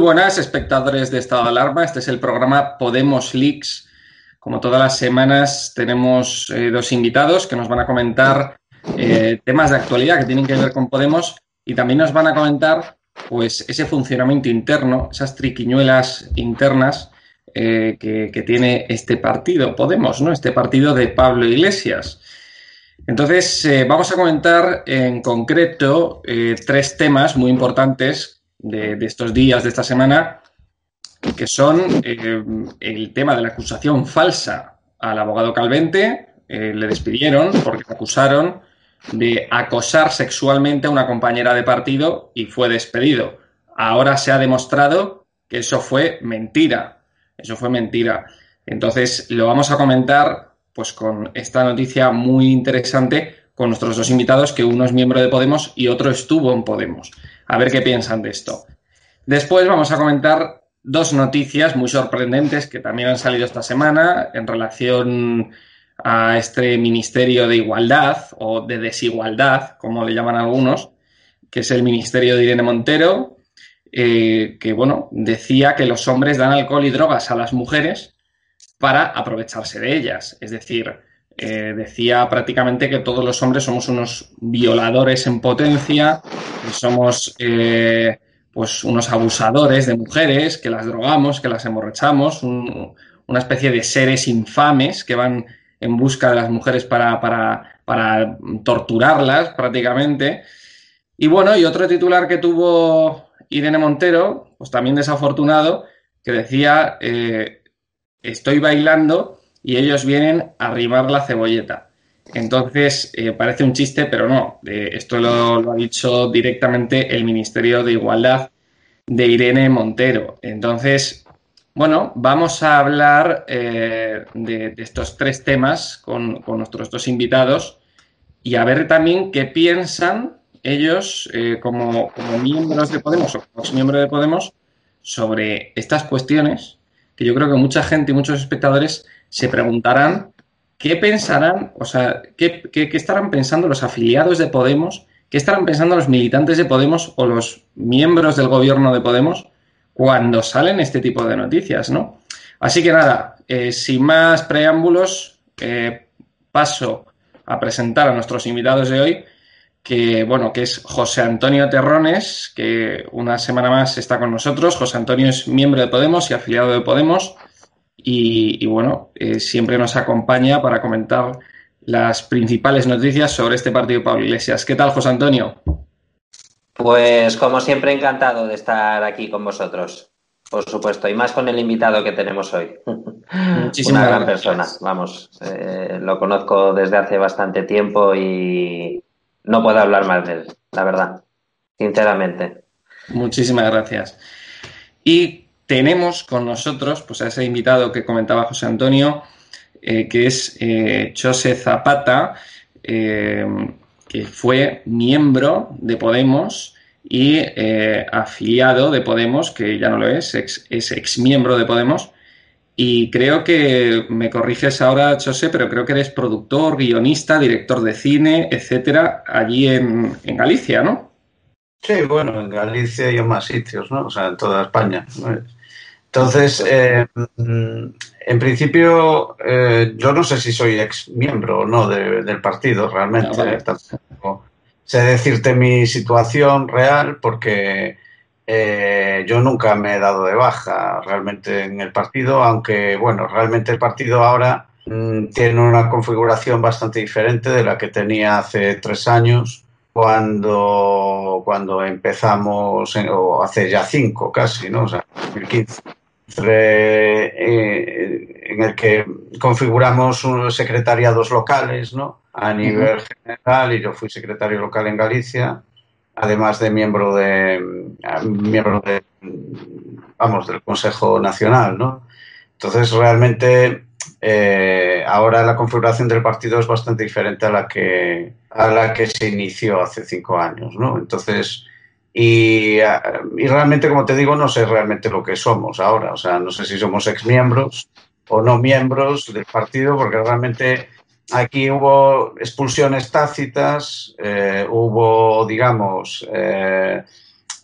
Buenas, espectadores de Estado de Alarma. Este es el programa Podemos Leaks. Como todas las semanas, tenemos eh, dos invitados que nos van a comentar eh, temas de actualidad que tienen que ver con Podemos y también nos van a comentar pues, ese funcionamiento interno, esas triquiñuelas internas eh, que, que, tiene este partido, Podemos, ¿no? Este partido de Pablo Iglesias. Entonces, vamos a comentar en concreto tres temas muy importantes de, de, estos días, de esta semana, que son eh, el tema de la acusación falsa al abogado Calvente. Eh, le despidieron porque le acusaron de acosar sexualmente a una compañera de partido y fue despedido. Ahora se ha demostrado que eso fue mentira. Eso fue mentira. Entonces lo vamos a comentar pues con esta noticia muy interesante con nuestros dos invitados, que uno es miembro de Podemos y otro estuvo en Podemos. A ver qué piensan de esto. Después vamos a comentar dos noticias muy sorprendentes que también han salido esta semana en relación a este Ministerio de Igualdad o de Desigualdad, como le llaman algunos, que es el Ministerio de Irene Montero, eh, que bueno, decía que los hombres dan alcohol y drogas a las mujeres para aprovecharse de ellas. Es decir, eh, decía prácticamente que todos los hombres somos unos violadores en potencia, que somos eh, pues unos abusadores de mujeres, que las drogamos, que las emborrachamos, un, una especie de seres infames que van en busca de las mujeres para, para, para torturarlas prácticamente. Y bueno, y otro titular que tuvo Irene Montero, pues también desafortunado, que decía, eh, estoy bailando y ellos vienen a arrimar la cebolleta. Entonces, eh, parece un chiste, pero no. Eh, esto lo, ha dicho directamente el Ministerio de Igualdad de Irene Montero. Entonces, bueno, vamos a hablar eh, de, estos tres temas con, con, nuestros dos invitados y a ver también qué piensan ellos eh, como, como, miembros de Podemos o como miembros de Podemos sobre estas cuestiones que yo creo que mucha gente y muchos espectadores se preguntarán qué pensarán, o sea, qué, qué, estarán pensando los afiliados de Podemos ¿Qué estarán pensando los militantes de Podemos o los miembros del gobierno de Podemos cuando salen este tipo de noticias, ¿no? Así que nada, eh, sin más preámbulos, eh, paso a presentar a nuestros invitados de hoy, que bueno, que es José Antonio Terrones, que una semana más está con nosotros. José Antonio es miembro de Podemos y afiliado de Podemos. Y, bueno, eh, siempre nos acompaña para comentar las principales noticias sobre este partido Pablo Iglesias. ¿Qué tal, José Antonio? Pues como siempre, encantado de estar aquí con vosotros, por supuesto, y más con el invitado que tenemos hoy. Una gran persona, vamos, eh, lo conozco desde hace bastante tiempo y no puedo hablar mal de él, la verdad, sinceramente. Muchísimas gracias. Y tenemos con nosotros pues, a ese invitado que comentaba José Antonio, eh, que es eh, José Zapata, eh, que fue miembro de Podemos y eh, afiliado de Podemos, que ya no lo es, es ex miembro de Podemos. Y creo que me corriges ahora, José, pero creo que eres productor, guionista, director de cine, etcétera, allí en, en Galicia, ¿no? Sí, bueno, en Galicia y en más sitios, ¿no? O sea, en toda España. Entonces, eh, en principio, eh, yo no sé si soy ex miembro o no de, del partido, realmente. No, sé decirte mi situación real porque eh, yo nunca me he dado de baja realmente en el partido, aunque, bueno, realmente el partido ahora mmm, tiene una configuración bastante diferente de la que tenía hace tres años cuando, cuando empezamos, en, o hace ya cinco casi, ¿no? O sea, 2015 eh, en el que configuramos unos secretariados locales, ¿no? A nivel uh -huh. general, y yo fui secretario local en Galicia, además de miembro de, miembro de, vamos, del Consejo Nacional, ¿no? Entonces, realmente, eh, ahora la configuración del partido es bastante diferente a la que, a la que se inició hace cinco años, ¿no? Entonces, y, y, realmente, como te digo, no sé realmente lo que somos ahora. O sea, no sé si somos exmiembros o no miembros del partido, porque realmente aquí hubo expulsiones tácitas, eh, hubo, digamos, eh,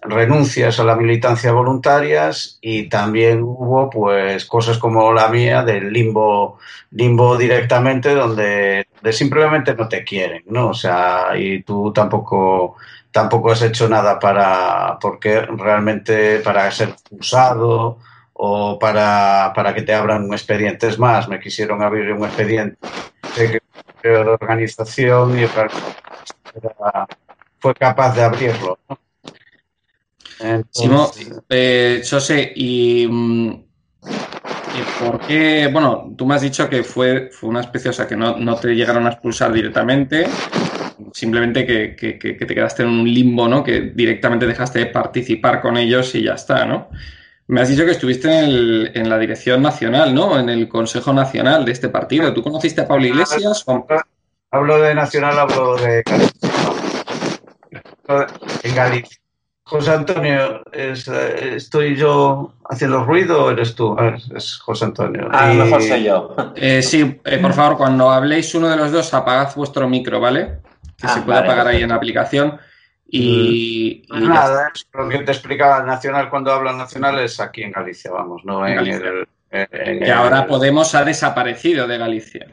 renuncias a la militancia voluntarias y también hubo, pues, cosas como la mía del limbo, limbo directamente, donde, simplemente no te quieren, ¿no? O sea, y tú tampoco tampoco has hecho nada para porque realmente para ser usado o para, para que te abran expedientes más. Me quisieron abrir un expediente de, de organización y fue capaz de abrirlo. ¿no? Simo, eh, José, y, y, por qué? Bueno, tú me has dicho que fue, fue una especie, o sea, que no, no te llegaron a expulsar directamente, simplemente que, que, que, te quedaste en un limbo, ¿no? Que directamente dejaste de participar con ellos y ya está, ¿no? Me has dicho que estuviste en, el, en, la dirección nacional, ¿no? En el Consejo Nacional de este partido. ¿Tú conociste a Pablo Iglesias? O... Hablo de nacional, hablo de. En Galicia. José Antonio, es, ¿estoy yo haciendo ruido o eres tú? Es, es José Antonio. A lo mejor soy yo. Eh, sí, eh, por favor, cuando habléis uno de los dos, apagad vuestro micro, ¿vale? Que ah, se puede vale, apagar ahí en la aplicación. Y, y nada, es lo que te explicaba Nacional cuando habla Nacional es aquí en Galicia, vamos, no en, en el. En que el, ahora Podemos ha desaparecido de Galicia.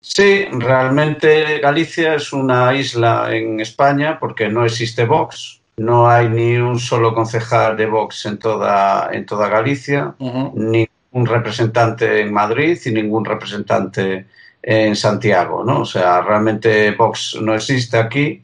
Sí, realmente Galicia es una isla en España porque no existe Vox. No hay ni un solo concejal de Vox en toda, en toda Galicia, uh -huh. ni un representante en Madrid y ningún representante en Santiago, ¿no? O sea, realmente Vox no existe aquí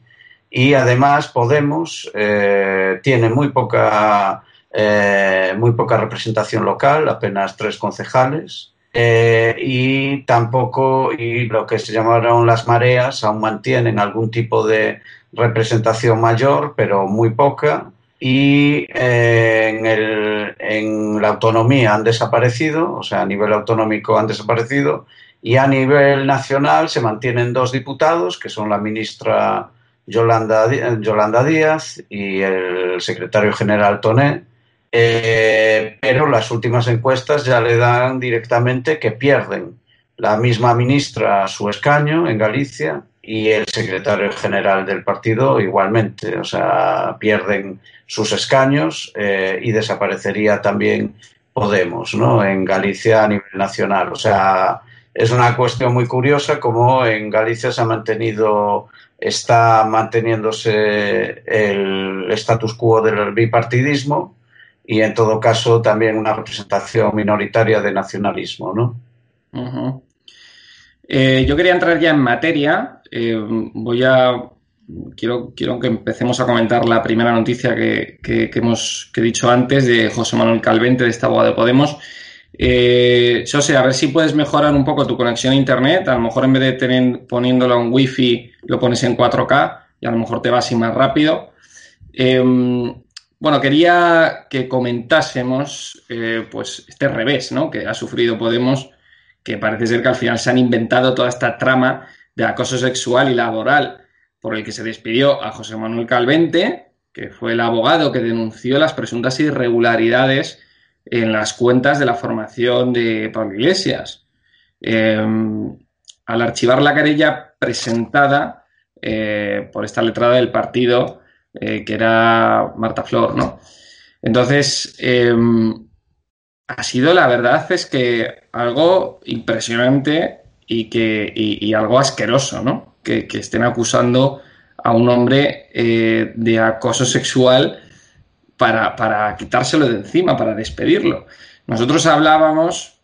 y además Podemos eh, tiene muy poca, eh, muy poca representación local, apenas tres concejales. Eh, y tampoco, y lo que se llamaron las mareas, aún mantienen algún tipo de representación mayor, pero muy poca. Y en, el, en la autonomía han desaparecido, o sea, a nivel autonómico han desaparecido. Y a nivel nacional se mantienen dos diputados, que son la ministra Yolanda, Yolanda Díaz y el secretario general Toné, eh, pero las últimas encuestas ya le dan directamente que pierden la misma ministra su escaño en Galicia y el secretario general del partido igualmente. O sea, pierden sus escaños eh, y desaparecería también Podemos, ¿no? En Galicia a nivel nacional. O sea, es una cuestión muy curiosa como en Galicia se ha mantenido, está manteniéndose el status quo del bipartidismo y en todo caso también una representación minoritaria de nacionalismo, ¿no? Eh, yo quería entrar ya en materia. Eh, voy a quiero, quiero que empecemos a comentar la primera noticia que, hemos que he dicho antes de José Manuel Calvente, de esta abogado de Podemos. Eh, José, a ver si puedes mejorar un poco tu conexión a Internet. A lo mejor en vez de tener, poniéndolo en Wi-Fi, lo pones en 4K y a lo mejor te va así más rápido. Em, bueno, quería que comentásemos eh, pues este revés ¿no? que ha sufrido Podemos, que parece ser que al final se han inventado toda esta trama de acoso sexual y laboral por el que se despidió a José Manuel Calvente, que fue el abogado que denunció las presuntas irregularidades en las cuentas de la formación de Pablo Iglesias. Em, al archivar la querella presentada eh, por esta letrada del partido, eh, que era Marta Flor, ¿no? Entonces, em, ha sido, la verdad, es que algo impresionante y, que, y algo asqueroso, ¿no? que, estén acusando a un hombre eh, de acoso sexual para, quitárselo de encima, para despedirlo. Nosotros hablábamos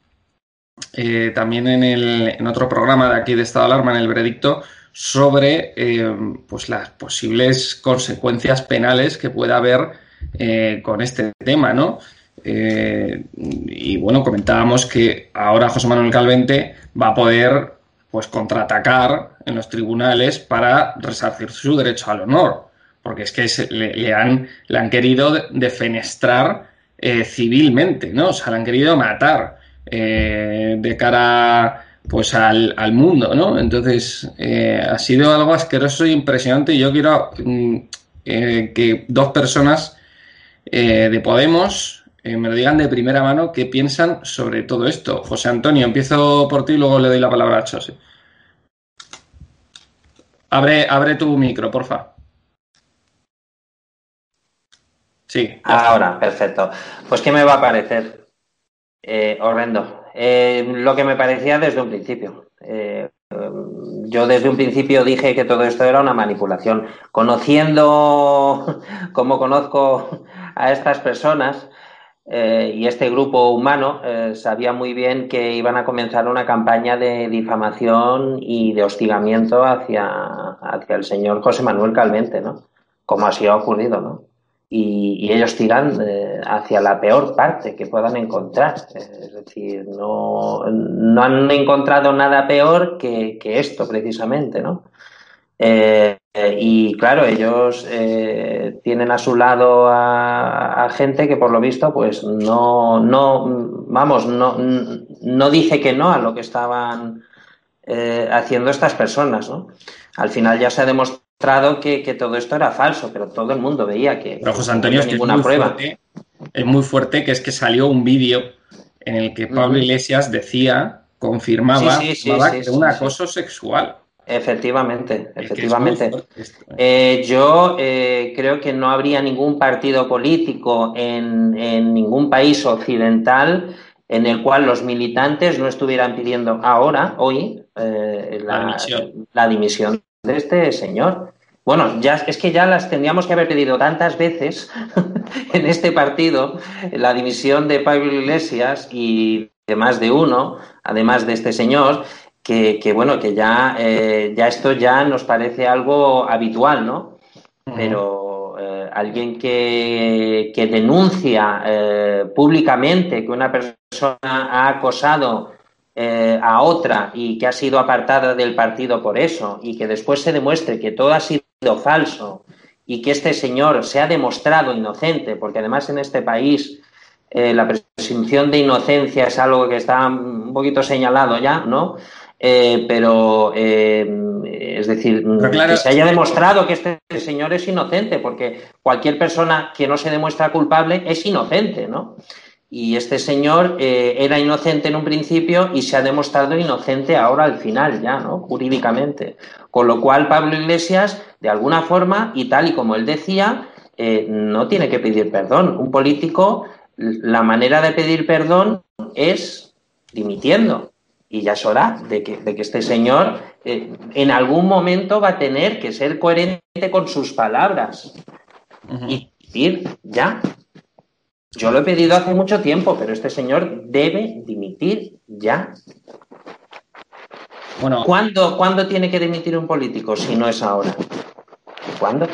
eh, también en, el, en, otro programa de aquí de Estado de Alarma, en el veredicto, sobre eh, pues las posibles consecuencias penales que pueda haber con este tema, ¿no? y bueno, comentábamos que ahora José Manuel Calvente va a poder pues contraatacar en los tribunales para resarcir su derecho al honor, porque es que le, han, le han querido defenestrar eh, civilmente, ¿no? O sea, le han querido matar eh, de cara pues al, mundo, ¿no? Entonces, eh, ha sido algo asqueroso e impresionante y yo quiero mm, que dos personas de Podemos me lo digan de primera mano qué piensan sobre todo esto. José Antonio, empiezo por ti y luego le doy la palabra a Chose. Abre, abre tu micro, porfa. Sí. Ahora, perfecto. Pues, ¿qué me va a parecer? Eh, horrendo. Eh, lo que me parecía desde un principio. Eh, yo desde un principio dije que todo esto era una manipulación. Conociendo como conozco a estas personas, eh, y este grupo humano eh, sabía muy bien que iban a comenzar una campaña de difamación y de hostigamiento hacia, hacia el señor José Manuel Calvente, ¿no? Como así ha ocurrido, ¿no? Y, ellos tiran eh, hacia la peor parte que puedan encontrar. Es decir, no, no han encontrado nada peor que, que esto, precisamente, ¿no? Eh, y claro, ellos eh, tienen a su lado a, gente que por lo visto, pues no, no, vamos, no, no dice que no a lo que estaban eh, haciendo estas personas, ¿no? Al final ya se ha demostrado que, todo esto era falso, pero todo el mundo veía que pero José Antonio, no ninguna es muy prueba. Fuerte, es muy fuerte que es que salió un vídeo en el que Pablo Iglesias decía, confirmaba, que era un acoso sexual. Efectivamente, efectivamente. Eh, yo eh, creo que no habría ningún partido político en, ningún país occidental en el cual los militantes no estuvieran pidiendo ahora, hoy, eh, la, dimisión. De este señor. Bueno, ya es que ya las tendríamos que haber pedido tantas veces en este partido, la dimisión de Pablo Iglesias y de más de uno, además de este señor, que, bueno, que ya, eh, ya esto ya nos parece algo habitual, ¿no? Pero eh, alguien que, que denuncia eh, públicamente que una persona ha acosado a otra y que ha sido apartada del partido por eso y que después se demuestre que todo ha sido falso y que este señor se ha demostrado inocente, porque además en este país la presunción de inocencia es algo que está un poquito señalado ya, ¿no? Eh, pero eh, es decir, que se haya demostrado que este señor es inocente, porque cualquier persona que no se demuestra culpable es inocente, ¿no? Y este señor eh, era inocente en un principio y se ha demostrado inocente ahora al final ya, ¿no? Jurídicamente. Con lo cual Pablo Iglesias, de alguna forma, y tal y como él decía, eh, no tiene que pedir perdón. Un político, la manera de pedir perdón es dimitiendo. Y ya es hora de que, de que este señor eh, en algún momento va a tener que ser coherente con sus palabras. Y decir, ya, yo lo he pedido hace mucho tiempo, pero este señor debe dimitir ya. Bueno, ¿Cuándo, ¿Cuándo tiene que dimitir un político si no es ahora? ¿Cuándo?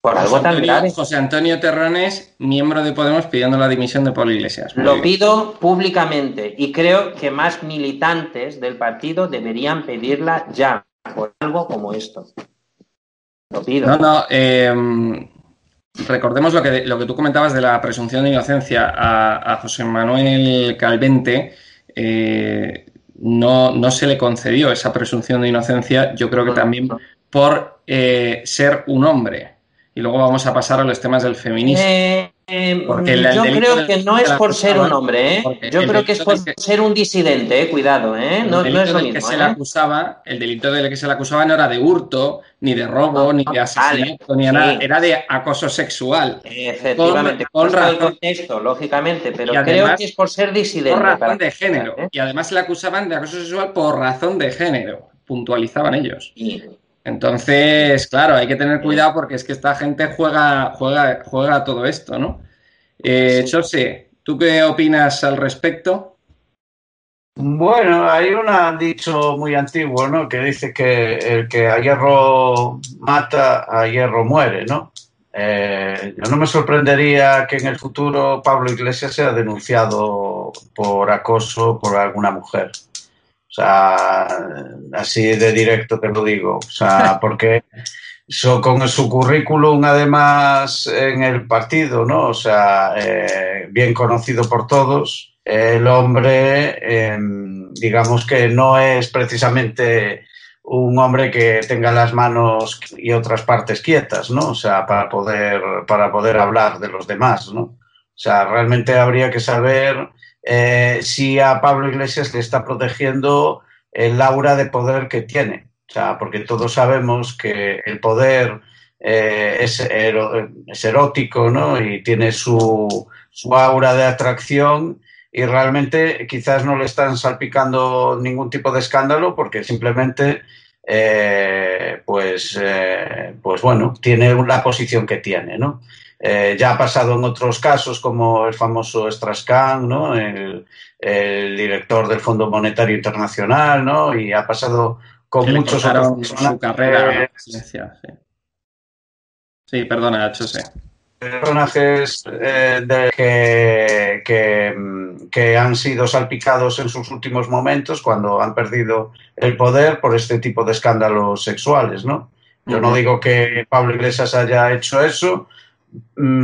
Por algo tan grave. José Antonio Terrones, miembro de Podemos, pidiendo la dimisión de Pablo Iglesias. Lo pido públicamente y creo que más militantes del partido deberían pedirla ya por algo como esto. Lo pido. No, no, eh, recordemos lo que, lo que tú comentabas de la presunción de inocencia a, José Manuel Calvente. Eh, no, no, se le concedió esa presunción de inocencia, yo creo que también por eh, ser un hombre. Y luego vamos a pasar a los temas del feminismo. Eh, Em, yo creo que no es por ser un hombre, ¿eh? Yo creo que es por ser un disidente, ¿eh? Cuidado, ¿eh? No, es lo mismo. Que se le ¿eh? acusaba, el delito del que se le acusaba no era de hurto, ni de robo, ni de asesinato, ni nada. Era de acoso sexual. Efectivamente, con, razón, el contexto, lógicamente, pero creo que es por ser disidente. Por razón de género. Y además se le acusaban de acoso sexual por razón de género. Puntualizaban ellos. Entonces, claro, hay que tener cuidado porque es que esta gente juega, juega, juega todo esto, ¿no? Eh, José, ¿tú qué opinas al respecto? Bueno, hay un dicho muy antiguo, ¿no? Que dice que el que a hierro mata, a hierro muere, ¿no? Eh, yo no me sorprendería que en el futuro Pablo Iglesias sea denunciado por acoso por alguna mujer. O sea, así de directo te lo digo. O sea, porque con su currículum además en el partido, ¿no? O sea, eh, bien conocido por todos. El hombre, em, digamos que no es precisamente un hombre que tenga las manos y otras partes quietas, ¿no? O sea, para poder, para poder hablar de los demás, ¿no? O sea, realmente habría que saber eh, si a Pablo Iglesias le está protegiendo el aura de poder que tiene. O sea, porque todos sabemos que el poder eh, es, erótico, ¿no? Y tiene su, aura de atracción y realmente quizás no le están salpicando ningún tipo de escándalo porque simplemente, eh, pues, pues bueno, tiene la posición que tiene, ¿no? Eh, ya ha pasado en otros casos, como el famoso Strascan, ¿no? El, director del Fondo Monetario Internacional, ¿no? Y ha pasado con muchos otros su carrera. sí. sí, perdona. Personajes eh, que, que, que, han sido salpicados en sus últimos momentos cuando han perdido el poder por este tipo de escándalos sexuales, ¿no? Yo no digo que Pablo Iglesias haya hecho eso,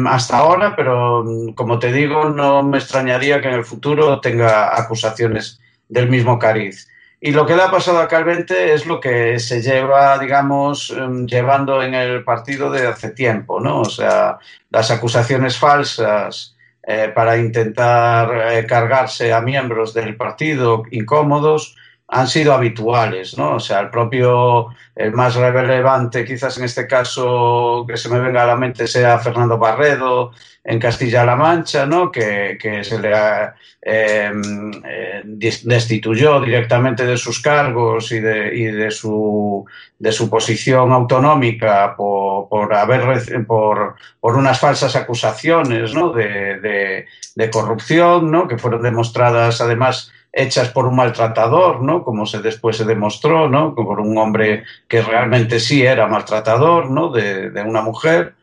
hasta ahora, pero mm, como te digo, no me extrañaría que en el futuro tenga acusaciones del mismo cariz. Y lo que le ha pasado a Calvente es lo que se lleva, digamos, mm, llevando en el partido de hace tiempo, ¿no? O sea, las acusaciones falsas eh, para intentar eh, cargarse a miembros del partido incómodos, han sido habituales, ¿no? O sea, el propio, el más relevante quizás en este caso que se me venga a la mente sea Fernando Barredo en Castilla-La Mancha, ¿no? Que, se le em, eh, destituyó directamente de sus cargos y de, y de, su, de su posición autonómica por, por haber por, por unas falsas acusaciones, ¿no? De, de, de corrupción, ¿no? Que fueron demostradas además hechas por un maltratador, ¿no? Como se después se demostró, ¿no? Por un hombre que realmente sí era maltratador, ¿no? De, una mujer.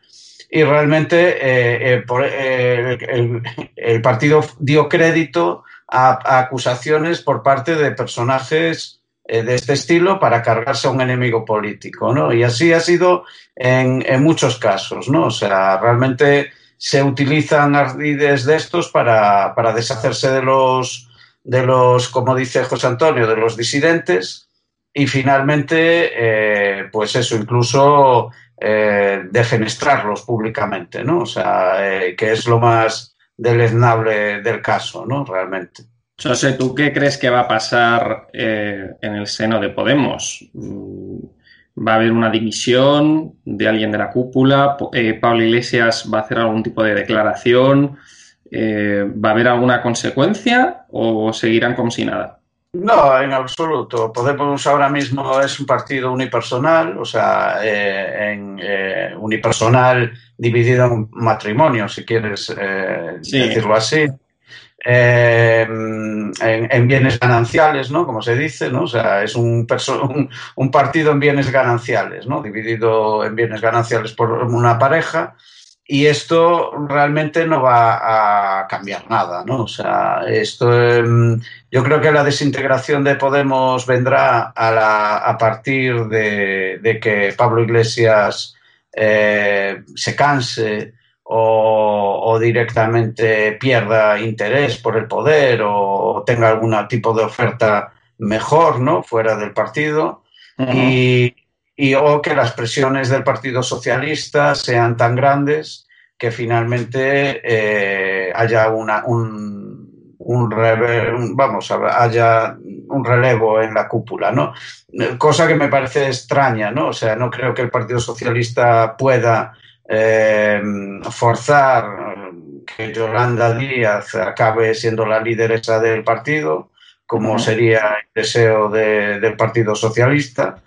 Y realmente eh, eh, eh, el, partido dio crédito a, acusaciones por parte de personajes de este estilo para cargarse a un enemigo político, ¿no? Y así ha sido en, en muchos casos, ¿no? O sea, realmente se utilizan ardides de estos para, para deshacerse de los de los, como dice José Antonio, de los disidentes y finalmente, eh, pues eso, incluso eh, defenestrarlos públicamente, ¿no? O sea, eh, que es lo más, deleznable del caso, ¿no? Realmente. José, ¿tú qué crees que va a pasar eh, en el seno de Podemos? Mm, ¿Va a haber una división de alguien de la cúpula? ¿Pablo Iglesias va a hacer algún tipo de declaración? Eh, ¿Va a haber alguna consecuencia o seguirán como si nada? No, en absoluto. Podemos ahora mismo es un partido unipersonal, o sea, en, unipersonal dividido en matrimonio, si quieres decirlo así. Eh, en, bienes gananciales, ¿no? Como se dice, ¿no? O sea, es un, un, partido en bienes gananciales, ¿no? Dividido en bienes gananciales por una pareja y esto realmente no va a cambiar nada, ¿no? O sea, esto, em, yo creo que la desintegración de Podemos vendrá a, la, a partir de, que Pablo Iglesias eh, se canse o, directamente pierda interés por el poder o tenga algún tipo de oferta mejor, ¿no? Fuera del partido. y, o que las presiones del Partido Socialista sean tan grandes que finalmente eh, haya una, un, un, vamos, haya un relevo en la cúpula, ¿no? Cosa que me parece extraña, ¿no? O sea, no creo que el Partido Socialista pueda eh, forzar que Yolanda Díaz acabe siendo la lideresa del partido, como sería el deseo del Partido Socialista.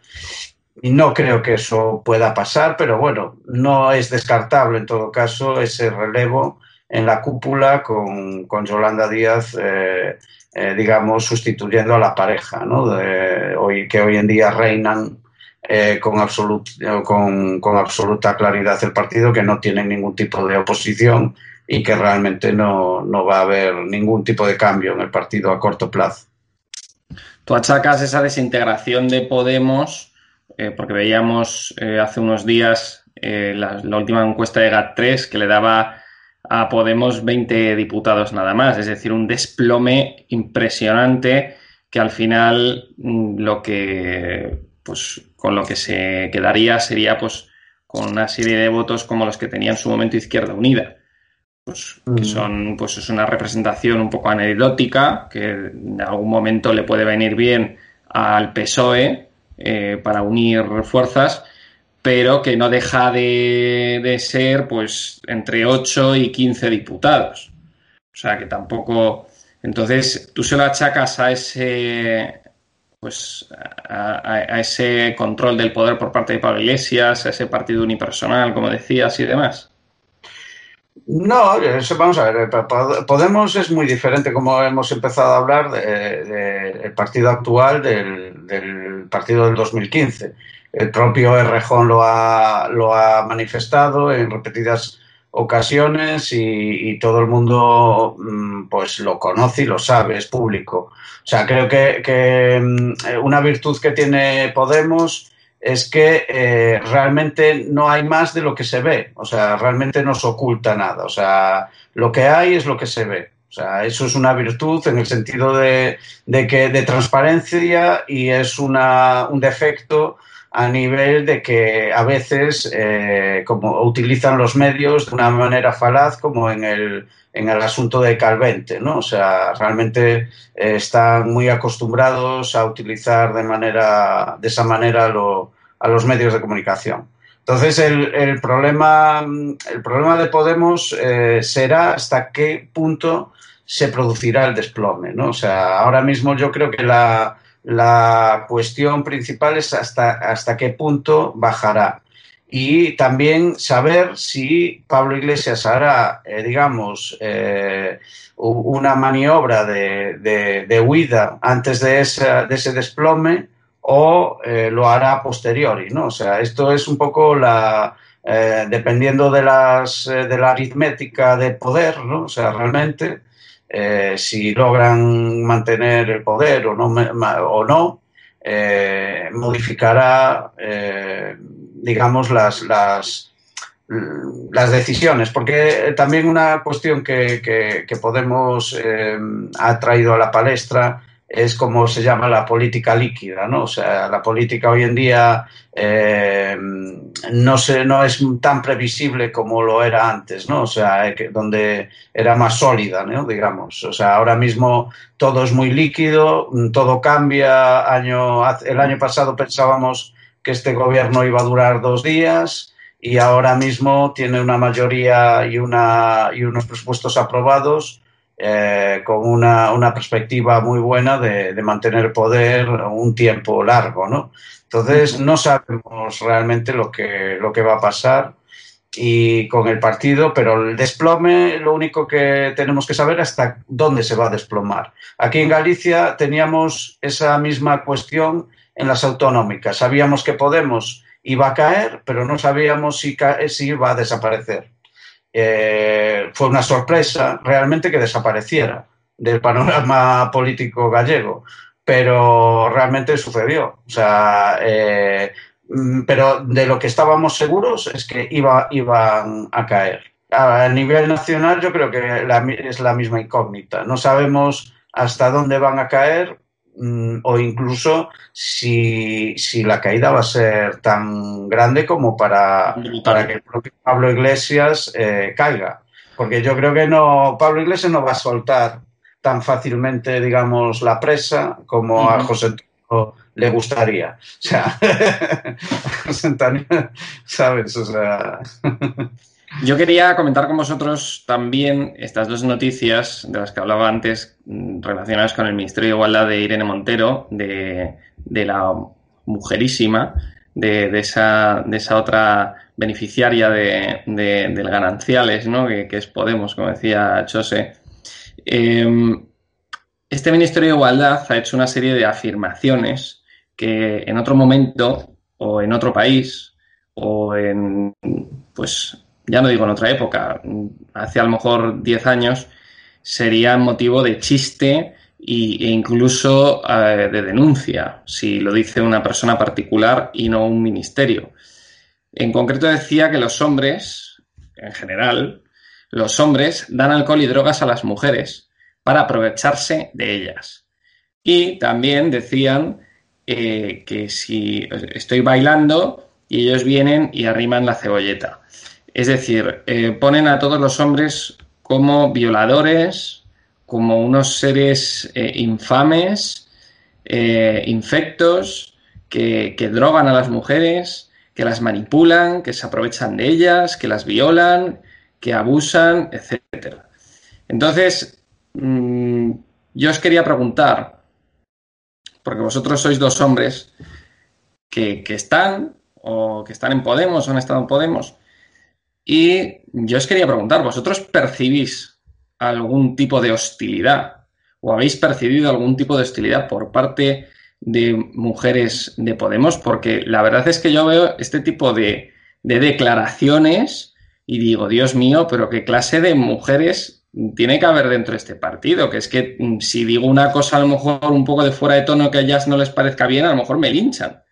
No creo que eso pueda pasar, pero bueno, no es descartable en todo caso ese relevo en la cúpula con, Yolanda Díaz, eh, eh, digamos, sustituyendo a la pareja, ¿no? De hoy, que hoy en día reinan eh, con, con, con, absoluta claridad el partido, que no tiene ningún tipo de oposición y que realmente no, no, va a haber ningún tipo de cambio en el partido a corto plazo. Tú achacas esa desintegración de Podemos, eh, porque veíamos eh, hace unos días la, la, última encuesta de GAT3 que le daba a Podemos 20 diputados nada más, es decir, un desplome impresionante que al final mm, lo que pues con lo que se quedaría sería pues con una serie de votos como los que tenía en su momento Izquierda Unida. Pues, que mm. son, pues es una representación un poco anecdótica, que en algún momento le puede venir bien al PSOE eh, para unir fuerzas, pero que no deja de, de, ser pues entre 8 y 15 diputados. O sea que tampoco. Entonces, tú se lo achacas a ese, pues a, ese control del poder por parte de Pablo Iglesias, a ese partido unipersonal, como decías, y demás? No, eso, vamos a ver, Podemos es muy diferente, como hemos empezado a hablar, del partido actual del, partido del 2015. El propio Errejón lo ha, lo ha manifestado en repetidas ocasiones y, todo el mundo mm, pues lo conoce y lo sabe, es público. O sea, creo que, mm, una virtud que tiene Podemos es que eh, realmente no hay más de lo que se ve, o sea, realmente no se oculta nada, o sea, lo que hay es lo que se ve. O sea, eso es una virtud en el sentido de, de que de transparencia y es una, un defecto a nivel de que a veces eh, como utilizan los medios de una manera falaz como en el, en el asunto de Calvente, ¿no? O sea, realmente eh, están muy acostumbrados a utilizar de manera de esa manera a los medios de comunicación. Entonces el, el problema el problema de Podemos eh, será hasta qué punto se producirá el desplome, ¿no? O sea, ahora mismo yo creo que la la cuestión principal es hasta, hasta qué punto bajará. Y también saber si Pablo Iglesias hará, eh, digamos, eh, una maniobra de, huida antes de, ese desplome o eh, lo hará a posteriori, ¿no? O sea, esto es un poco la, dependiendo de, las, de la aritmética de poder, ¿no? O sea, realmente eh, si logran mantener el poder o no, o no eh, modificará, eh, digamos, las, las, las, decisiones. Porque también una cuestión que, que, Podemos ha traído a la palestra es como se llama la política líquida, ¿no? O sea, la política hoy en día eh, no, se, no es tan previsible como lo era antes, ¿no? O sea, eh, donde era más sólida, ¿no? Digamos. O sea, ahora mismo todo es muy líquido, todo cambia. Año, el año pasado pensábamos que este gobierno iba a durar dos días y ahora mismo tiene una mayoría y, una, y unos presupuestos aprobados eh, con una, una, perspectiva muy buena de, de, mantener poder un tiempo largo, ¿no? Entonces no sabemos realmente lo que, lo que va a pasar y con el partido, pero el desplome lo único que tenemos que saber hasta dónde se va a desplomar. Aquí en Galicia teníamos esa misma cuestión en las autonómicas. Sabíamos que Podemos iba a caer, pero no sabíamos si, si iba a desaparecer. Eh, fue una sorpresa realmente que desapareciera del panorama político gallego, pero realmente sucedió. O sea, eh, mm, pero de lo que estábamos seguros es que iba, iban a caer. A nivel nacional yo creo que es la misma incógnita. No sabemos hasta dónde van a caer, Mm, o incluso si, si, la caída va a ser tan grande como para, para que el propio Pablo Iglesias eh, caiga. Porque yo creo que no, Pablo Iglesias no va a soltar tan fácilmente, digamos, la presa como a José Antonio le gustaría. O sea, José Antonio, ¿sabes? O sea. Yo quería comentar con vosotros también estas dos noticias de las que hablaba antes mm, relacionadas con el Ministerio de Igualdad de Irene Montero, de, la mujerísima, de, esa, de esa otra beneficiaria de, del gananciales, ¿no? que, es Podemos, como decía Chose. Em, este Ministerio de Igualdad ha hecho una serie de afirmaciones que en otro momento o en otro país o en pues ya no digo en otra época, hace a lo mejor 10 años, sería motivo de chiste e incluso eh, de denuncia, si lo dice una persona particular y no un ministerio. En concreto decía que los hombres, en general, los hombres dan alcohol y drogas a las mujeres para aprovecharse de ellas. Y también decían eh, que si estoy bailando y ellos vienen y arriman la cebolleta. Es decir, eh, ponen a todos los hombres como violadores, como unos seres eh, infames, eh, infectos, que, drogan a las mujeres, que las manipulan, que se aprovechan de ellas, que las violan, que abusan, etc. Entonces, mm, yo os quería preguntar, porque vosotros sois dos hombres que, que están o que están en Podemos o han estado en Podemos, y yo os quería preguntar, ¿vosotros percibís algún tipo de hostilidad o habéis percibido algún tipo de hostilidad por parte de mujeres de Podemos? Porque la verdad es que yo veo este tipo de, declaraciones y digo, Dios mío, pero qué clase de mujeres tiene que haber dentro de este partido, que es que mm, si digo una cosa a lo mejor un poco de fuera de tono que a ellas no les parezca bien, a lo mejor me linchan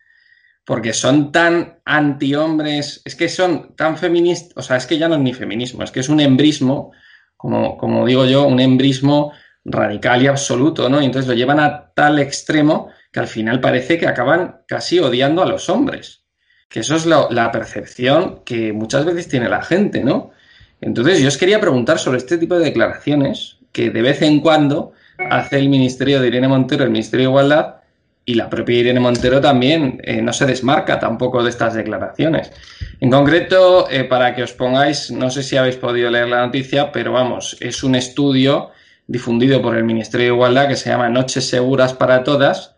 porque son tan antihombres, es que son tan feministas, o sea, es que ya no es ni feminismo, es que es un embrismo, como, como digo yo, un embrismo radical y absoluto, ¿no? Y entonces lo llevan a tal extremo que al final parece que acaban casi odiando a los hombres. Que eso es la percepción que muchas veces tiene la gente, ¿no? Entonces yo os quería preguntar sobre este tipo de declaraciones que de vez en cuando hace el Ministerio de Irene Montero, el Ministerio de Igualdad, y la propia Irene Montero también eh, no se desmarca tampoco de estas declaraciones. En concreto, eh, para que os pongáis, no sé si habéis podido leer la noticia, pero vamos, es un estudio difundido por el Ministerio de Igualdad que se llama Noches Seguras para Todas,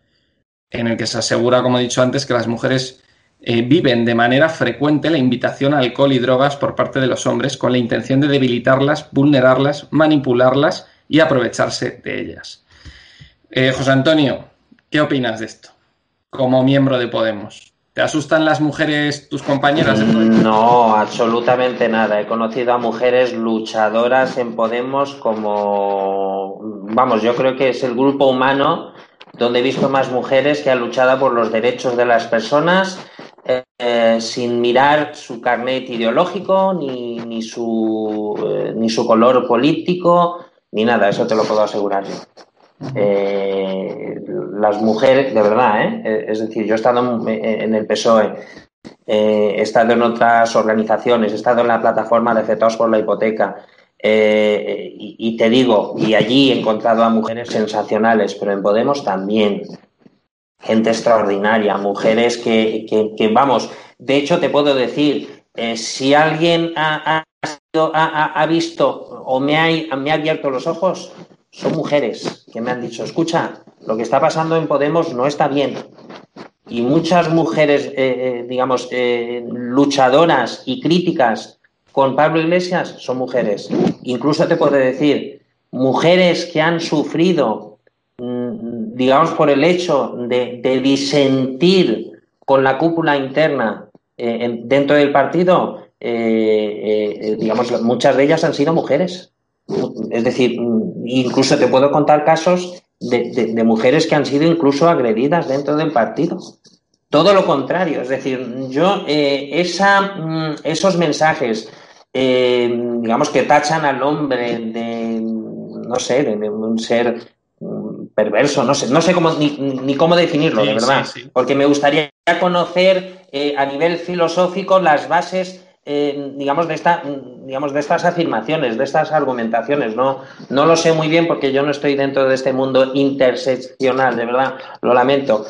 en el que se asegura, como he dicho antes, que las mujeres eh, viven de manera frecuente la invitación a alcohol y drogas por parte de los hombres con la intención de debilitarlas, vulnerarlas, manipularlas y aprovecharse de ellas. José Antonio, ¿Qué opinas de esto como miembro de Podemos? ¿Te asustan las mujeres, tus compañeras? No, absolutamente nada. He conocido a mujeres luchadoras en Podemos como, vamos, yo creo que es el grupo humano donde he visto más mujeres que han luchado por los derechos de las personas eh, sin mirar su carnet ideológico, ni, ni su, eh, ni su color político, ni nada. Eso te lo puedo asegurar yo. Las mujeres, de verdad, es decir, yo he estado en el PSOE, he estado en otras organizaciones, he estado en la plataforma de afectados por la hipoteca, y, te digo, y allí he encontrado a mujeres sensacionales, pero en Podemos también. Gente extraordinaria, mujeres que, que, vamos, de hecho te puedo decir, si alguien ha, ha, visto o me ha, me ha abierto los ojos, son mujeres que me han dicho, escucha, lo que está pasando en Podemos no está bien. Y muchas mujeres, eh, eh, digamos, eh, luchadoras y críticas con Pablo Iglesias son mujeres. Incluso te puedo decir, mujeres que han sufrido, mm, digamos, por el hecho de, disentir con la cúpula interna dentro del partido, digamos, muchas de ellas han sido mujeres. Es decir, incluso te puedo contar casos de, mujeres que han sido incluso agredidas dentro del partido. Todo lo contrario, es decir, yo eh, esa, mm, esos mensajes, digamos que tachan al hombre de, no sé, de, un ser mm, perverso, no sé, no sé cómo, ni, cómo definirlo, de verdad, porque me gustaría conocer a nivel filosófico las bases digamos, de esta, digamos, de estas afirmaciones, de estas argumentaciones. No, no lo sé muy bien porque yo no estoy dentro de este mundo interseccional, de verdad, lo lamento.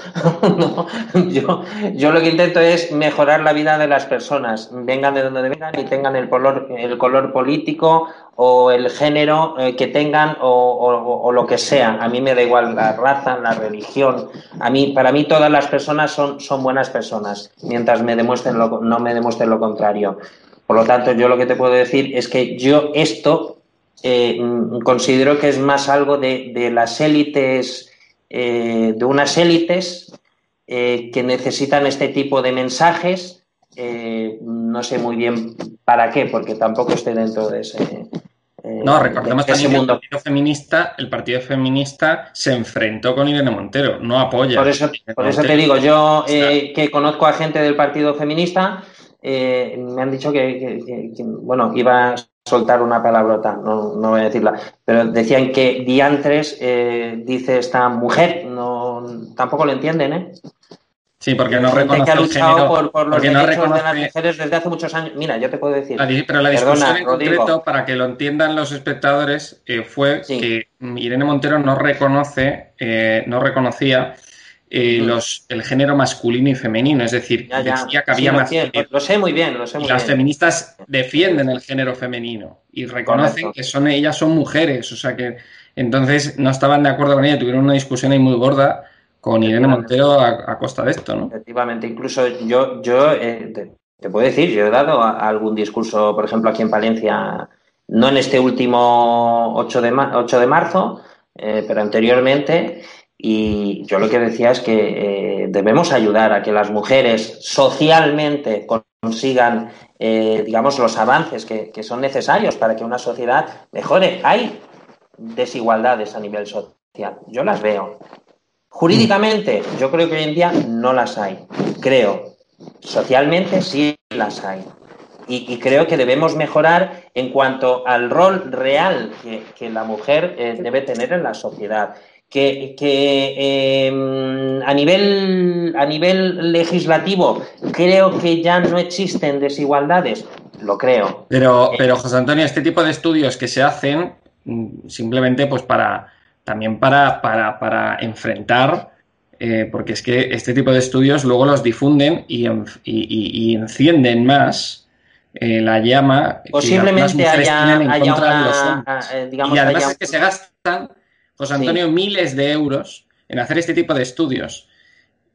yo, yo lo que intento es mejorar la vida de las personas, vengan de donde vengan y tengan el color, el color político o el género eh, que tengan o, lo que sea. A mí me da igual la raza, la religión. A mí, para mí todas las personas son, son buenas personas, mientras me demuestren no me demuestren lo contrario. Por lo tanto, yo lo que te puedo decir es que yo esto eh, considero que es más algo de, las élites, eh, de unas élites que necesitan este tipo de mensajes eh, no sé muy bien para qué, porque tampoco estoy dentro de ese. Eh, no, recordemos también que el partido feminista, el partido feminista se enfrentó con Irene Montero, no apoya. Por eso, por eso te digo, yo eh, que conozco a gente del partido feminista, me han dicho que, bueno, iba a soltar una palabrota, no, no voy a decirla, pero decían que diantres dice esta mujer, no, tampoco lo entienden, ¿eh? Sí, porque no reconoce que ha luchado por, por, los derechos de las mujeres desde hace muchos años. Mira, yo te puedo decir. pero la discusión en concreto, para que lo entiendan los espectadores, eh, fue que Irene Montero no reconoce, eh, no reconocía eh, los, el género masculino y femenino, es decir, decía que había más. Lo, sé muy bien, lo sé muy las feministas defienden el género femenino y reconocen que son ellas son mujeres, o sea que entonces no estaban de acuerdo con ella, tuvieron una discusión ahí muy gorda con Irene Montero a, costa de esto, ¿no? Efectivamente, incluso yo, yo eh, te, puedo decir, yo he dado algún discurso, por ejemplo, aquí en Palencia, no en este último 8 de, 8 de marzo, eh, pero anteriormente, y yo lo que decía es que eh, debemos ayudar a que las mujeres socialmente consigan, digamos, los avances que, que son necesarios para que una sociedad mejore. Hay desigualdades a nivel social, yo las veo, Jurídicamente, yo creo que hoy en día no las hay. Creo. Socialmente sí las hay. Y, creo que debemos mejorar en cuanto al rol real que, la mujer eh, debe tener en la sociedad. Que, em, a, nivel, a nivel legislativo creo que ya no existen desigualdades. Lo creo. Pero, pero José Antonio, este tipo de estudios que se hacen mm, simplemente pues para también para, para, para enfrentar, eh, porque es que este tipo de estudios luego los difunden y, y, encienden más eh, la llama posiblemente haya, haya una, eh, digamos, y además es que se gastan, José Antonio, miles de euros en hacer este tipo de estudios,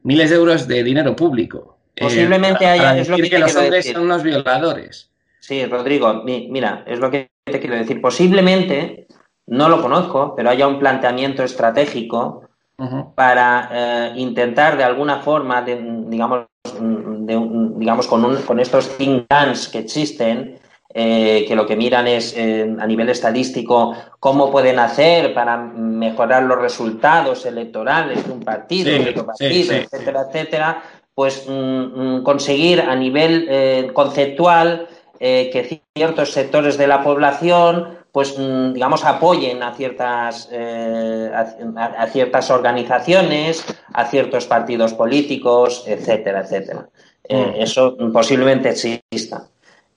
miles de euros de dinero público. Posiblemente haya, es lo que, que los hombres son unos violadores. Sí, Rodrigo, mira, es lo que te quiero decir. Posiblemente no lo conozco, pero haya un planteamiento estratégico para eh, intentar de alguna forma, digamos, digamos con, con, estos think tanks que existen, eh, que lo que miran es eh, a nivel estadístico cómo pueden hacer para mejorar los resultados electorales de un partido, de otro partido, etcétera, etcétera, pues mm, mm, conseguir a nivel conceptual que ciertos sectores de la población pues mm, digamos apoyen a ciertas eh, a, ciertas organizaciones, a ciertos partidos políticos, etcétera, etcétera. Eh, mm. eso posiblemente exista.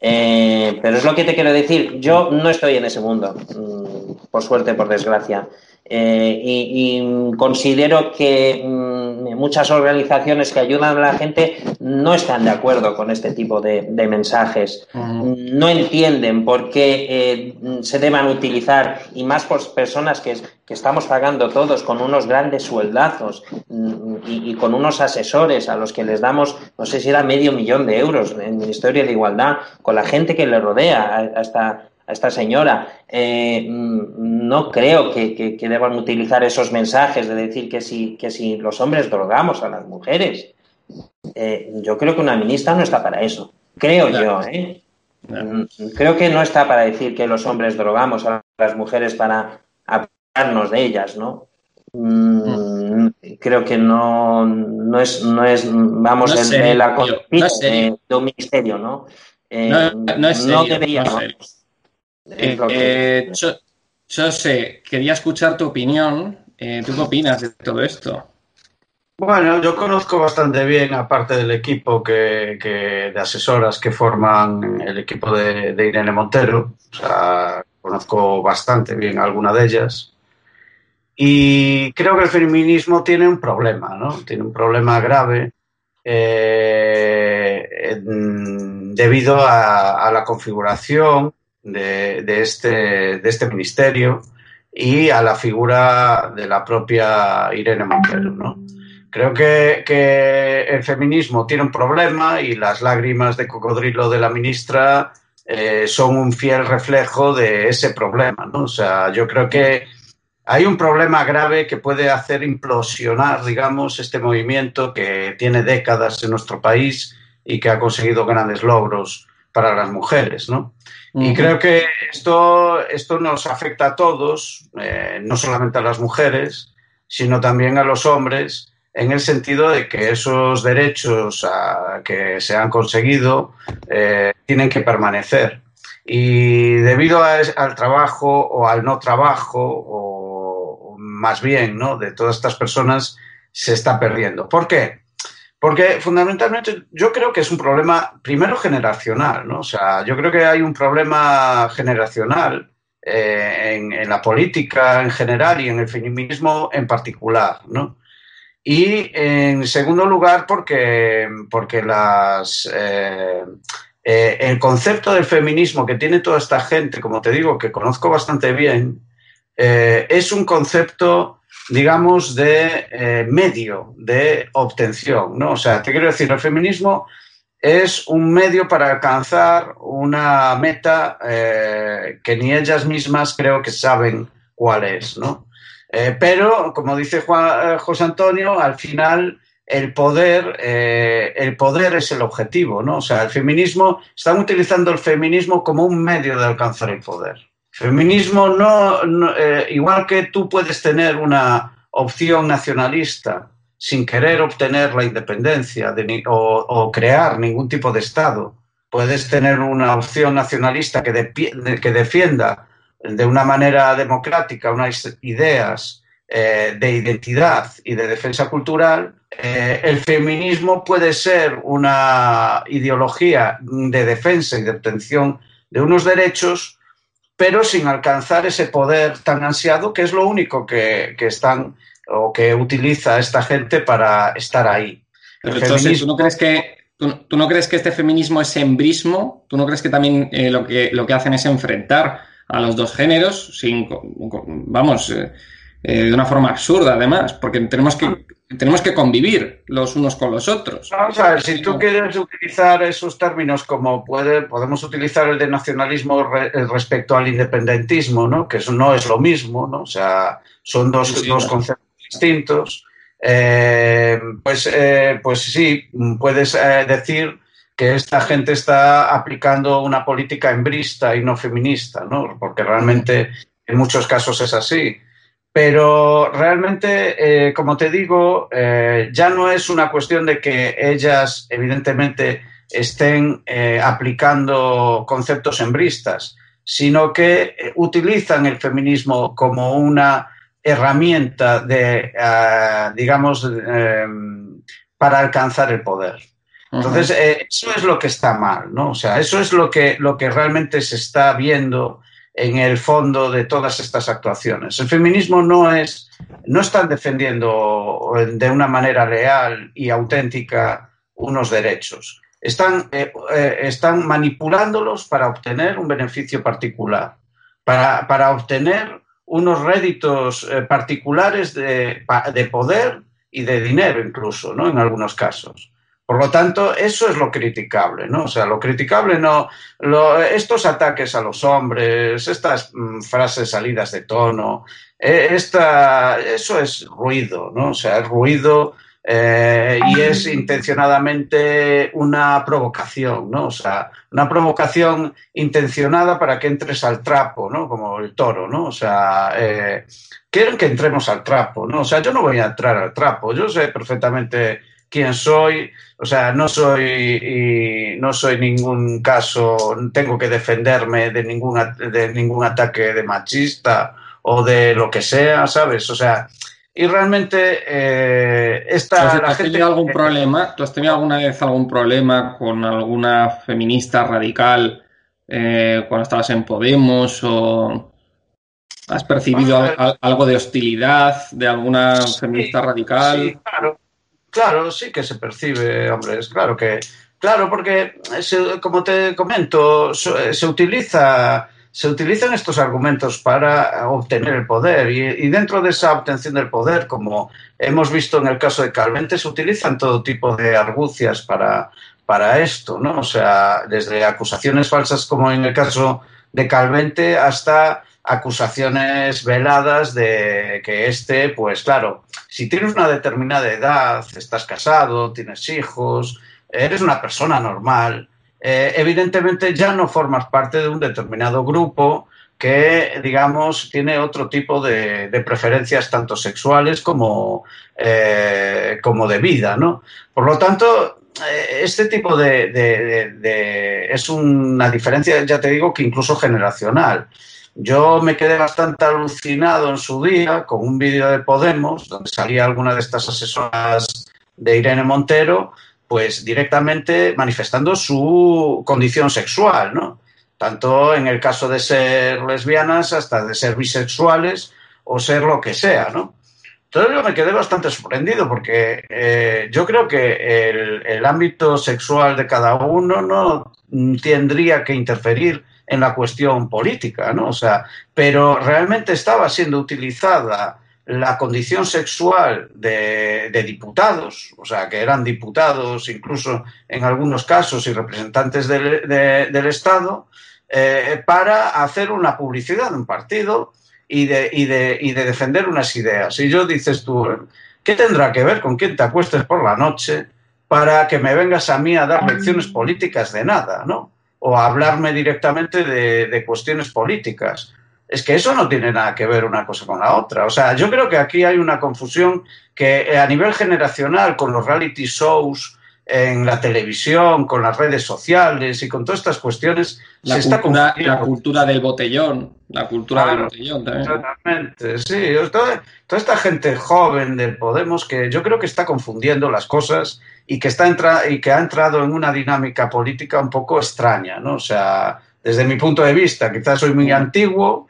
Eh, pero es lo que te quiero decir, yo no estoy en ese mundo, mm, por suerte, por desgracia. Eh, y, considero que mm, muchas organizaciones que ayudan a la gente no están de acuerdo con este tipo de, mensajes. No entienden por qué eh, se deban utilizar, y más por personas que, estamos pagando todos con unos grandes sueldazos mm, y, con unos asesores a los que les damos, no sé si era medio millón de euros en el Ministerio de Igualdad, con la gente que le rodea, hasta a esta señora. Eh, no creo que, deban utilizar esos mensajes de decir que si, que si los hombres drogamos a las mujeres. Eh, yo creo que una ministra no está para eso. Creo yo, ¿eh? Mm, creo que no está para decir que los hombres drogamos a las mujeres para apartarnos de ellas, ¿no? Mm, creo que no, no es, no es, vamos, en la de, un ministerio, ¿no? no, es serio, debería, eh, eh, yo, sé, quería escuchar tu opinión. Eh, ¿Tú qué opinas de todo esto? Bueno, yo conozco bastante bien, aparte del equipo que, de asesoras que forman el equipo de, Irene Montero. O sea, conozco bastante bien alguna de ellas. Y creo que el feminismo tiene un problema, ¿no? Tiene un problema grave debido a, la configuración de, este, de este ministerio y a la figura de la propia Irene Montero. ¿no? Creo que, el feminismo tiene un problema y las lágrimas de cocodrilo de la ministra eh, son un fiel reflejo de ese problema. ¿no? O sea, yo creo que hay un problema grave que puede hacer implosionar, digamos, este movimiento que tiene décadas en nuestro país y que ha conseguido grandes logros para las mujeres, ¿no? Y creo que esto, esto nos afecta a todos, eh, no solamente a las mujeres, sino también a los hombres, en el sentido de que esos derechos que se han conseguido eh, tienen que permanecer. Y debido al trabajo o al no trabajo, o, más bien, ¿no? De todas estas personas, se está perdiendo. ¿Por qué? Porque fundamentalmente yo creo que es un problema, primero, generacional, ¿no? O sea, yo creo que hay un problema generacional eh, en, la política en general y en el feminismo en particular, ¿no? Y en segundo lugar, porque, porque las, eh, eh, el concepto del feminismo que tiene toda esta gente, como te digo, que conozco bastante bien, es un concepto digamos, de eh, medio de obtención, ¿no? O sea, te quiero decir, el feminismo es un medio para alcanzar una meta eh, que ni ellas mismas creo que saben cuál es, ¿no? Eh, pero, como dice Juan, José Antonio, al final el poder, el poder es el objetivo, ¿no? O sea, el feminismo, están utilizando el feminismo como un medio de alcanzar el poder. Feminismo no, eh, igual que tú puedes tener una opción nacionalista sin querer obtener la independencia o, crear ningún tipo de Estado, puedes tener una opción nacionalista que, que defienda de una manera democrática unas ideas eh, de identidad y de defensa cultural, eh, el feminismo puede ser una ideología de defensa y de obtención de unos derechos pero sin alcanzar ese poder tan ansiado, que es lo único que, están o que utiliza esta gente para estar ahí. Pero entonces, ¿tú no crees que ¿Tú, no crees que este feminismo es embrismo? ¿Tú no crees que también eh, lo, que, lo que hacen es enfrentar a los dos géneros sin, vamos, eh, eh, de una forma absurda además? Porque tenemos que tenemos que convivir los unos con los otros. Vamos a ver, si tú quieres utilizar esos términos como puede, podemos utilizar el de nacionalismo respecto al independentismo, ¿no? que eso no es lo mismo, ¿no? o sea, son dos, conceptos distintos, eh, pues, eh, pues sí, puedes eh, decir que esta gente está aplicando una política embrista y no feminista, ¿no? porque realmente en muchos casos es así. Pero realmente, eh, como te digo, eh, ya no es una cuestión de que ellas, evidentemente, estén eh, aplicando conceptos embristas, sino que utilizan el feminismo como una herramienta de, ah, digamos, para alcanzar el poder. Entonces, eso es lo que está mal, ¿no? O sea, eso es lo que, lo que realmente se está viendo en el fondo de todas estas actuaciones. El feminismo no es, no están defendiendo de una manera leal y auténtica unos derechos. Están, eh, eh, están manipulándolos para obtener un beneficio particular, para, para obtener unos réditos particulares de, de poder y de dinero incluso, ¿no? En algunos casos. Por lo tanto, eso es lo criticable, ¿no? O sea, lo criticable no, estos ataques a los hombres, estas mm, frases salidas de tono, eh, esta, eso es ruido, ¿no? O sea, es ruido eh, y es intencionadamente una provocación, ¿no? O sea, una provocación intencionada para que entres al trapo, ¿no? Como el toro, ¿no? O sea, eh, quieren que entremos al trapo, ¿no? O sea, yo no voy a entrar al trapo, yo sé perfectamente quién soy, o sea, no soy y no soy ningún caso, tengo que defenderme de ningún, de ningún ataque de machista o de lo que sea, ¿sabes? O sea, y realmente eh, esta... ¿Tú has tenido algún problema? ¿Tú has tenido alguna vez algún problema con alguna feminista radical eh, cuando estabas en Podemos o has percibido algo de hostilidad de alguna feminista radical? Sí, claro. Claro, sí que se percibe, hombre, es claro que, claro, porque como te comento, eh, se utiliza, se utilizan estos argumentos para obtener el poder y, dentro de esa obtención del poder, como hemos visto en el caso de Calvente, se utilizan todo tipo de argucias para, para esto, ¿no? O sea, desde acusaciones falsas como en el caso de Calvente hasta acusaciones veladas de que este, pues claro, si tienes una determinada edad, estás casado, tienes hijos, eres una persona normal, eh, evidentemente ya no formas parte de un determinado grupo que, digamos, tiene otro tipo de, preferencias tanto sexuales como, eh, como de vida, ¿no? Por lo tanto, eh, este tipo de, es una diferencia, ya te digo, que incluso generacional. Yo me quedé bastante alucinado en su día con un vídeo de Podemos, donde salía alguna de estas asesoras de Irene Montero, pues directamente manifestando su condición sexual, ¿no? Tanto en el caso de ser lesbianas hasta de ser bisexuales o ser lo que sea, ¿no? Entonces yo me quedé bastante sorprendido porque eh, yo creo que el, el, ámbito sexual de cada uno no tendría que interferir en la cuestión política, ¿no? O sea, pero realmente estaba siendo utilizada la condición sexual de, diputados, o sea, que eran diputados incluso en algunos casos y representantes del, Estado, eh, para hacer una publicidad de un partido y de, y, de, y de defender unas ideas. Y yo dices tú, ¿qué tendrá que ver con quién te acuestes por la noche para que me vengas a mí a dar lecciones políticas de nada, ¿no? O hablarme directamente de, cuestiones políticas. Es que eso no tiene nada que ver una cosa con la otra. O sea, yo creo que aquí hay una confusión que eh, a nivel generacional, con los reality shows, en la televisión, con las redes sociales y con todas estas cuestiones, la, se cultura, está la cultura del botellón, la cultura del botellón también. Exactamente, sí. Toda, toda, esta gente joven del Podemos que yo creo que está confundiendo las cosas y que, está entra y que ha entrado en una dinámica política un poco extraña, ¿no? O sea, desde mi punto de vista, quizás soy muy antiguo,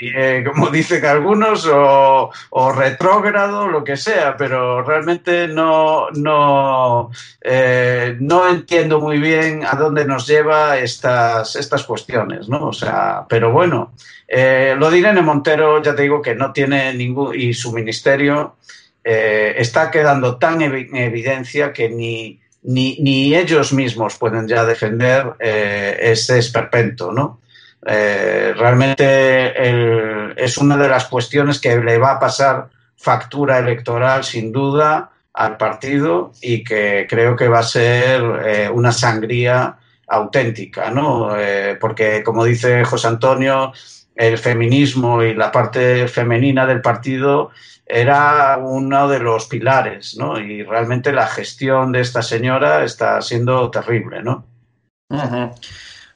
eh, como dicen algunos, o, retrógrado, lo que sea, pero realmente no, no, eh, no entiendo muy bien a dónde nos lleva estas, estas cuestiones, ¿no? O sea, pero bueno, eh, lo de Irene Montero, ya te digo que no tiene ningún, y su ministerio está quedando tan en evidencia que ni, ni, ellos mismos pueden ya defender ese esperpento, ¿no? Eh, realmente es una de las cuestiones que le va a pasar factura electoral sin duda al partido y que creo que va a ser eh, una sangría auténtica, ¿no? Eh, porque como dice José Antonio, el feminismo y la parte femenina del partido era uno de los pilares, ¿no? Y realmente la gestión de esta señora está siendo terrible, ¿no?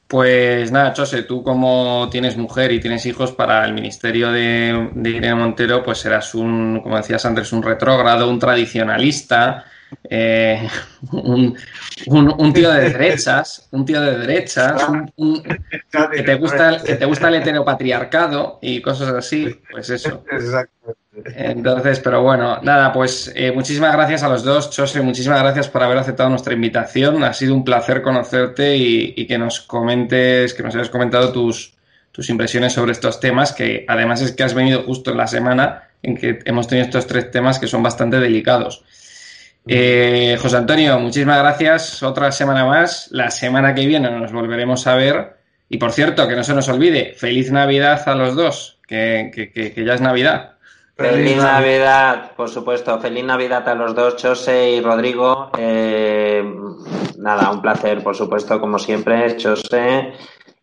Pues nada, Chose, tú como tienes mujer y tienes hijos para el ministerio de, Irene Montero, pues serás un, como decías antes, un retrógrado, un tradicionalista, eh, un, tío de derechas, un tío de derechas, que, te gusta, que te gusta el heteropatriarcado y cosas así, pues eso. Exacto. Entonces, pero bueno, nada, pues eh, muchísimas gracias a los dos, Chose, muchísimas gracias por haber aceptado nuestra invitación. Ha sido un placer conocerte y, que nos comentes, que nos hayas comentado tus, tus impresiones sobre estos temas, que además es que has venido justo en la semana en que hemos tenido estos tres temas que son bastante delicados. Eh, José Antonio, muchísimas gracias. Otra semana más. La semana que viene nos volveremos a ver. Y por cierto, que no se nos olvide, feliz Navidad a los dos, que, que ya es Navidad. Feliz Navidad, por supuesto. Feliz Navidad a los dos, Chose y Rodrigo. Eh, nada, un placer, por supuesto, como siempre, Chose.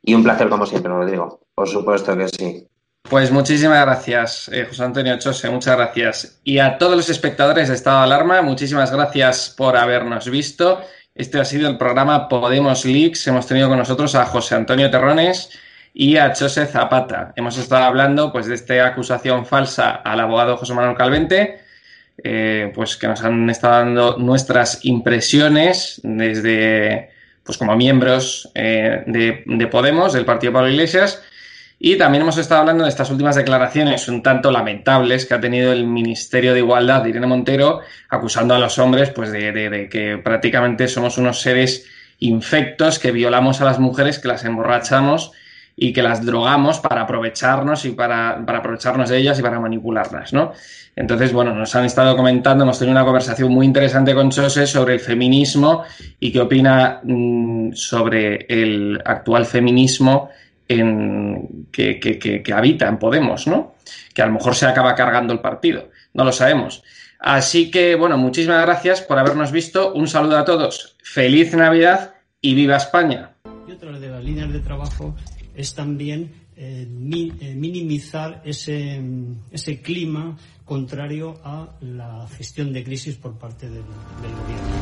Y un placer, como siempre, Rodrigo. Por supuesto que sí. Pues muchísimas gracias, eh, José Antonio Chose, muchas gracias. Y a todos los espectadores de Estado de Alarma, muchísimas gracias por habernos visto. Este ha sido el programa Podemos Leaks. Hemos tenido con nosotros a José Antonio Terrones y a José Zapata. Hemos estado hablando pues, de esta acusación falsa al abogado José Manuel Calvente, eh, pues que nos han estado dando nuestras impresiones desde, pues como miembros eh, de, Podemos, del Partido Pablo Iglesias, y también hemos estado hablando de estas últimas declaraciones un tanto lamentables que ha tenido el Ministerio de Igualdad de Irene Montero, acusando a los hombres pues, de que prácticamente somos unos seres infectos, que violamos a las mujeres, que las emborrachamos y que las drogamos para aprovecharnos y para, aprovecharnos de ellas y para manipularlas, ¿no? Entonces, bueno, nos han estado comentando, hemos tenido una conversación muy interesante con Chose sobre el feminismo y qué opina mm, sobre el actual feminismo que, habita en Podemos, ¿no? Que a lo mejor se acaba cargando el partido, no lo sabemos. Así que, bueno, muchísimas gracias por habernos visto. Un saludo a todos. Feliz Navidad y viva España. Y otra de las líneas de trabajo es también eh, eh, minimizar ese, ese, clima contrario a la gestión de crisis por parte del gobierno.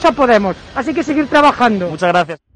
Y estado de alarma le molesta mucho a Podemos, así que seguir trabajando. Muchas gracias.